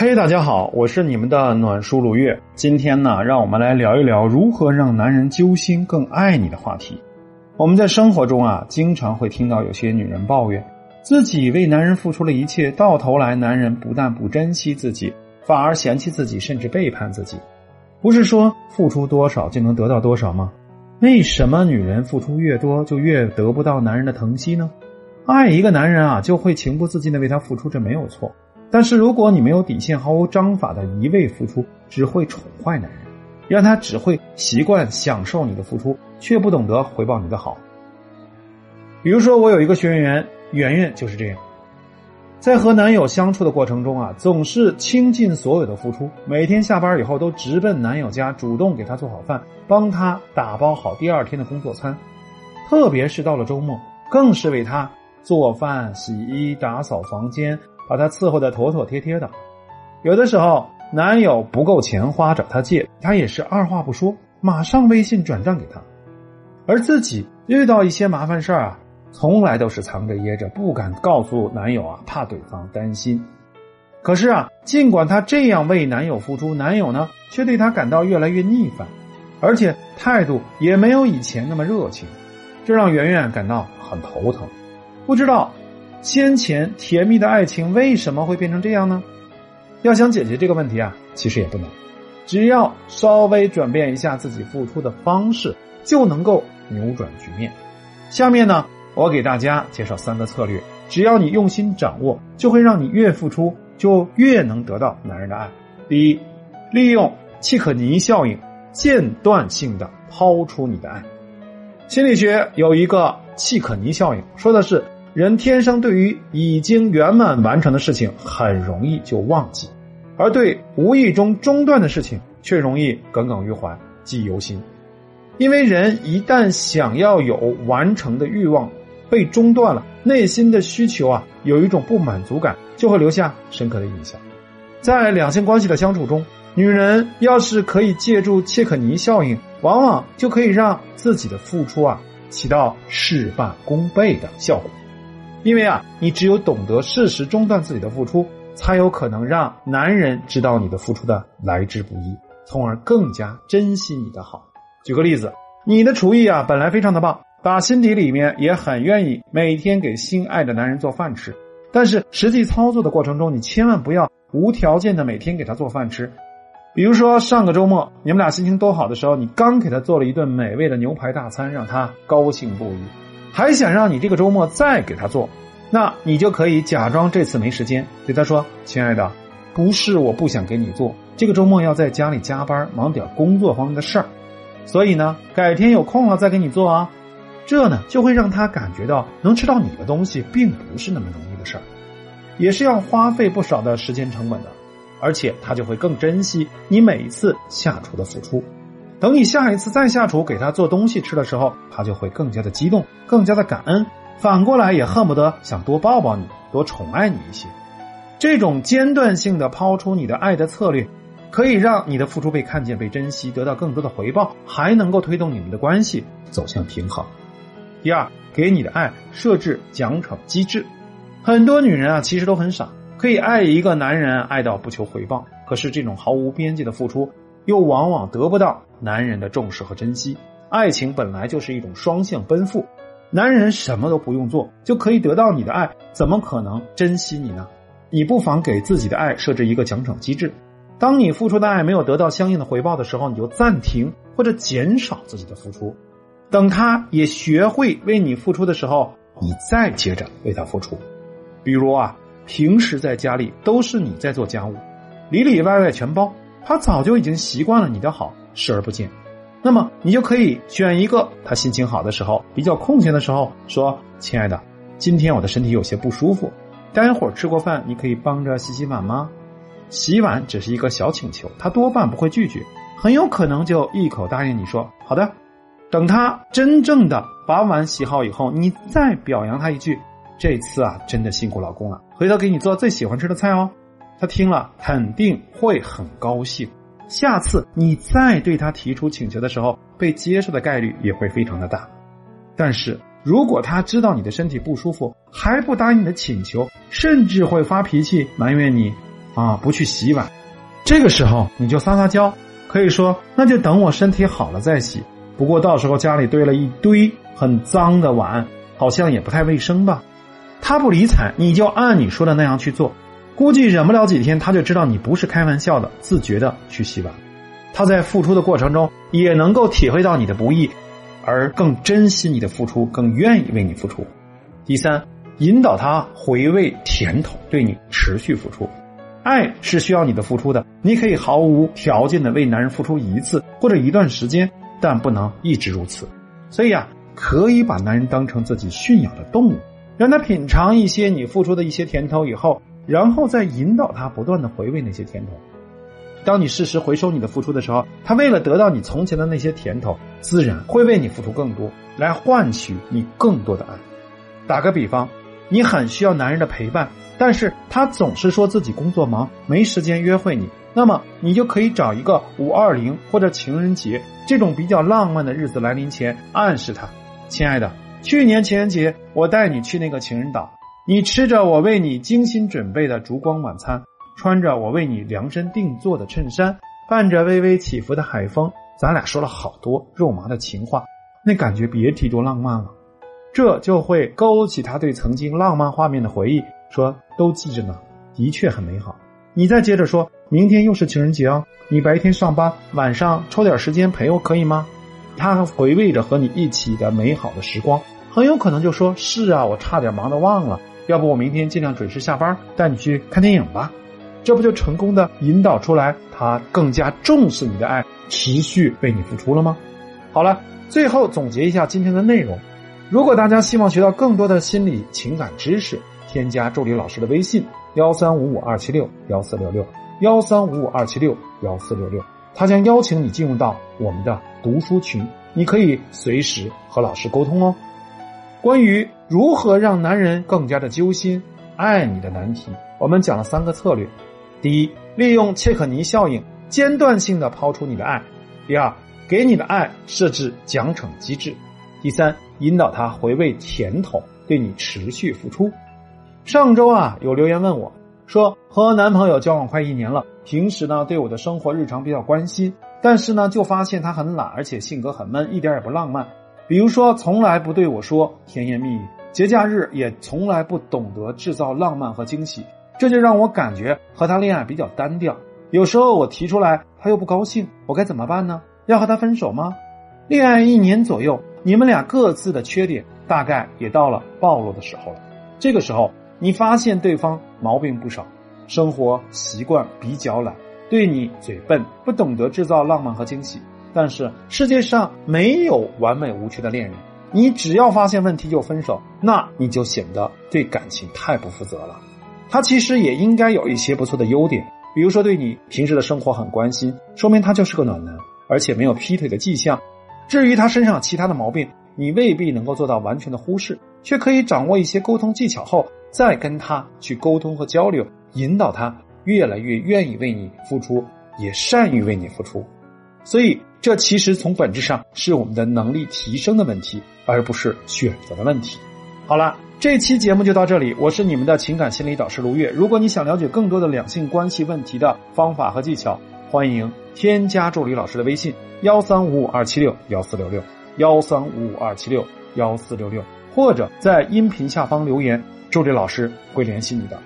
嘿，大家好，我是你们的暖叔如月。今天呢，让我们来聊一聊如何让男人揪心、更爱你的话题。我们在生活中啊，经常会听到有些女人抱怨，自己为男人付出了一切，到头来男人不但不珍惜自己，反而嫌弃自己，甚至背叛自己。不是说付出多少就能得到多少吗？为什么女人付出越多，就越得不到男人的疼惜呢？爱一个男人啊，就会情不自禁的为他付出，这没有错。但是如果你没有底线、毫无章法的一味付出，只会宠坏男人，让他只会习惯享受你的付出，却不懂得回报你的好。比如说，我有一个学员圆圆就是这样，在和男友相处的过程中啊，总是倾尽所有的付出，每天下班以后都直奔男友家，主动给他做好饭，帮他打包好第二天的工作餐，特别是到了周末，更是为他做饭、洗衣、打扫房间。把他伺候的妥妥帖帖的，有的时候男友不够钱花找他借，他也是二话不说，马上微信转账给他。而自己遇到一些麻烦事儿啊，从来都是藏着掖着，不敢告诉男友啊，怕对方担心。可是啊，尽管她这样为男友付出，男友呢却对她感到越来越逆反，而且态度也没有以前那么热情，这让圆圆感到很头疼，不知道。先前甜蜜的爱情为什么会变成这样呢？要想解决这个问题啊，其实也不难，只要稍微转变一下自己付出的方式，就能够扭转局面。下面呢，我给大家介绍三个策略，只要你用心掌握，就会让你越付出就越能得到男人的爱。第一，利用契可尼效应，间断性的抛出你的爱。心理学有一个契可尼效应，说的是。人天生对于已经圆满完成的事情很容易就忘记，而对无意中中断的事情却容易耿耿于怀、记忆犹新。因为人一旦想要有完成的欲望被中断了，内心的需求啊有一种不满足感，就会留下深刻的印象。在两性关系的相处中，女人要是可以借助切克尼效应，往往就可以让自己的付出啊起到事半功倍的效果。因为啊，你只有懂得适时中断自己的付出，才有可能让男人知道你的付出的来之不易，从而更加珍惜你的好。举个例子，你的厨艺啊本来非常的棒，打心底里面也很愿意每天给心爱的男人做饭吃，但是实际操作的过程中，你千万不要无条件的每天给他做饭吃。比如说上个周末你们俩心情都好的时候，你刚给他做了一顿美味的牛排大餐，让他高兴不已。还想让你这个周末再给他做，那你就可以假装这次没时间，对他说：“亲爱的，不是我不想给你做，这个周末要在家里加班，忙点工作方面的事儿，所以呢，改天有空了再给你做啊。”这呢就会让他感觉到能吃到你的东西并不是那么容易的事儿，也是要花费不少的时间成本的，而且他就会更珍惜你每一次下厨的付出。等你下一次再下厨给他做东西吃的时候，他就会更加的激动，更加的感恩，反过来也恨不得想多抱抱你，多宠爱你一些。这种间断性的抛出你的爱的策略，可以让你的付出被看见、被珍惜，得到更多的回报，还能够推动你们的关系走向平衡。第二，给你的爱设置奖惩机制。很多女人啊，其实都很傻，可以爱一个男人爱到不求回报，可是这种毫无边际的付出。又往往得不到男人的重视和珍惜。爱情本来就是一种双向奔赴，男人什么都不用做就可以得到你的爱，怎么可能珍惜你呢？你不妨给自己的爱设置一个奖惩机制，当你付出的爱没有得到相应的回报的时候，你就暂停或者减少自己的付出，等他也学会为你付出的时候，你再接着为他付出。比如啊，平时在家里都是你在做家务，里里外外全包。他早就已经习惯了你的好，视而不见。那么你就可以选一个他心情好的时候，比较空闲的时候，说：“亲爱的，今天我的身体有些不舒服，待会儿吃过饭，你可以帮着洗洗碗吗？”洗碗只是一个小请求，他多半不会拒绝，很有可能就一口答应你说：“好的。”等他真正的把碗洗好以后，你再表扬他一句：“这次啊，真的辛苦老公了，回头给你做最喜欢吃的菜哦。”他听了肯定会很高兴，下次你再对他提出请求的时候，被接受的概率也会非常的大。但是如果他知道你的身体不舒服，还不答应你的请求，甚至会发脾气埋怨你，啊，不去洗碗，这个时候你就撒撒娇，可以说那就等我身体好了再洗。不过到时候家里堆了一堆很脏的碗，好像也不太卫生吧。他不理睬，你就按你说的那样去做，估计忍不了几天，他就知道你不是开玩笑的，自觉的去洗碗。他在付出的过程中也能够体会到你的不易，而更珍惜你的付出，更愿意为你付出。第三，引导他回味甜头，对你持续付出。爱是需要你的付出的，你可以毫无条件的为男人付出一次或者一段时间，但不能一直如此。所以啊，可以把男人当成自己驯养的动物，让他品尝一些你付出的一些甜头以后，然后再引导他不断的回味那些甜头。当你适时回收你的付出的时候，他为了得到你从前的那些甜头，自然会为你付出更多，来换取你更多的爱。打个比方，你很需要男人的陪伴，但是他总是说自己工作忙，没时间约会你，那么你就可以找一个五二零或者情人节这种比较浪漫的日子来临前，暗示他：“亲爱的，去年情人节我带你去那个情人岛，你吃着我为你精心准备的烛光晚餐。”穿着我为你量身定做的衬衫，伴着微微起伏的海风，咱俩说了好多肉麻的情话，那感觉别提多浪漫了。这就会勾起他对曾经浪漫画面的回忆，说都记着呢，的确很美好。你再接着说，明天又是情人节哦，你白天上班，晚上抽点时间陪我可以吗？他回味着和你一起的美好的时光，很有可能就说：是啊，我差点忙的忘了，要不我明天尽量准时下班，带你去看电影吧。这不就成功的引导出来，他更加重视你的爱，持续为你付出了吗？好了，最后总结一下今天的内容。如果大家希望学到更多的心理情感知识，添加助理老师的微信：幺三五五二七六幺四六六，幺三五五二七六幺四六六。他将邀请你进入到我们的读书群，你可以随时和老师沟通哦。关于如何让男人更加的揪心爱你的难题，我们讲了三个策略。第一，利用切克尼效应，间断性的抛出你的爱；第二，给你的爱设置奖惩机制；第三，引导他回味甜头，对你持续付出。上周啊，有留言问我，说和男朋友交往快一年了，平时呢对我的生活日常比较关心，但是呢就发现他很懒，而且性格很闷，一点也不浪漫。比如说，从来不对我说甜言蜜语，节假日也从来不懂得制造浪漫和惊喜。这就让我感觉和他恋爱比较单调。有时候我提出来，他又不高兴，我该怎么办呢？要和他分手吗？恋爱一年左右，你们俩各自的缺点大概也到了暴露的时候了。这个时候，你发现对方毛病不少，生活习惯比较懒，对你嘴笨，不懂得制造浪漫和惊喜。但是世界上没有完美无缺的恋人，你只要发现问题就分手，那你就显得对感情太不负责了。他其实也应该有一些不错的优点，比如说对你平时的生活很关心，说明他就是个暖男，而且没有劈腿的迹象。至于他身上其他的毛病，你未必能够做到完全的忽视，却可以掌握一些沟通技巧后，再跟他去沟通和交流，引导他越来越愿意为你付出，也善于为你付出。所以，这其实从本质上是我们的能力提升的问题，而不是选择的问题。好了。这期节目就到这里，我是你们的情感心理导师卢月。如果你想了解更多的两性关系问题的方法和技巧，欢迎添加助理老师的微信：幺三五五二七六幺四六六，幺三五五二七六幺四六六，或者在音频下方留言，助理老师会联系你的。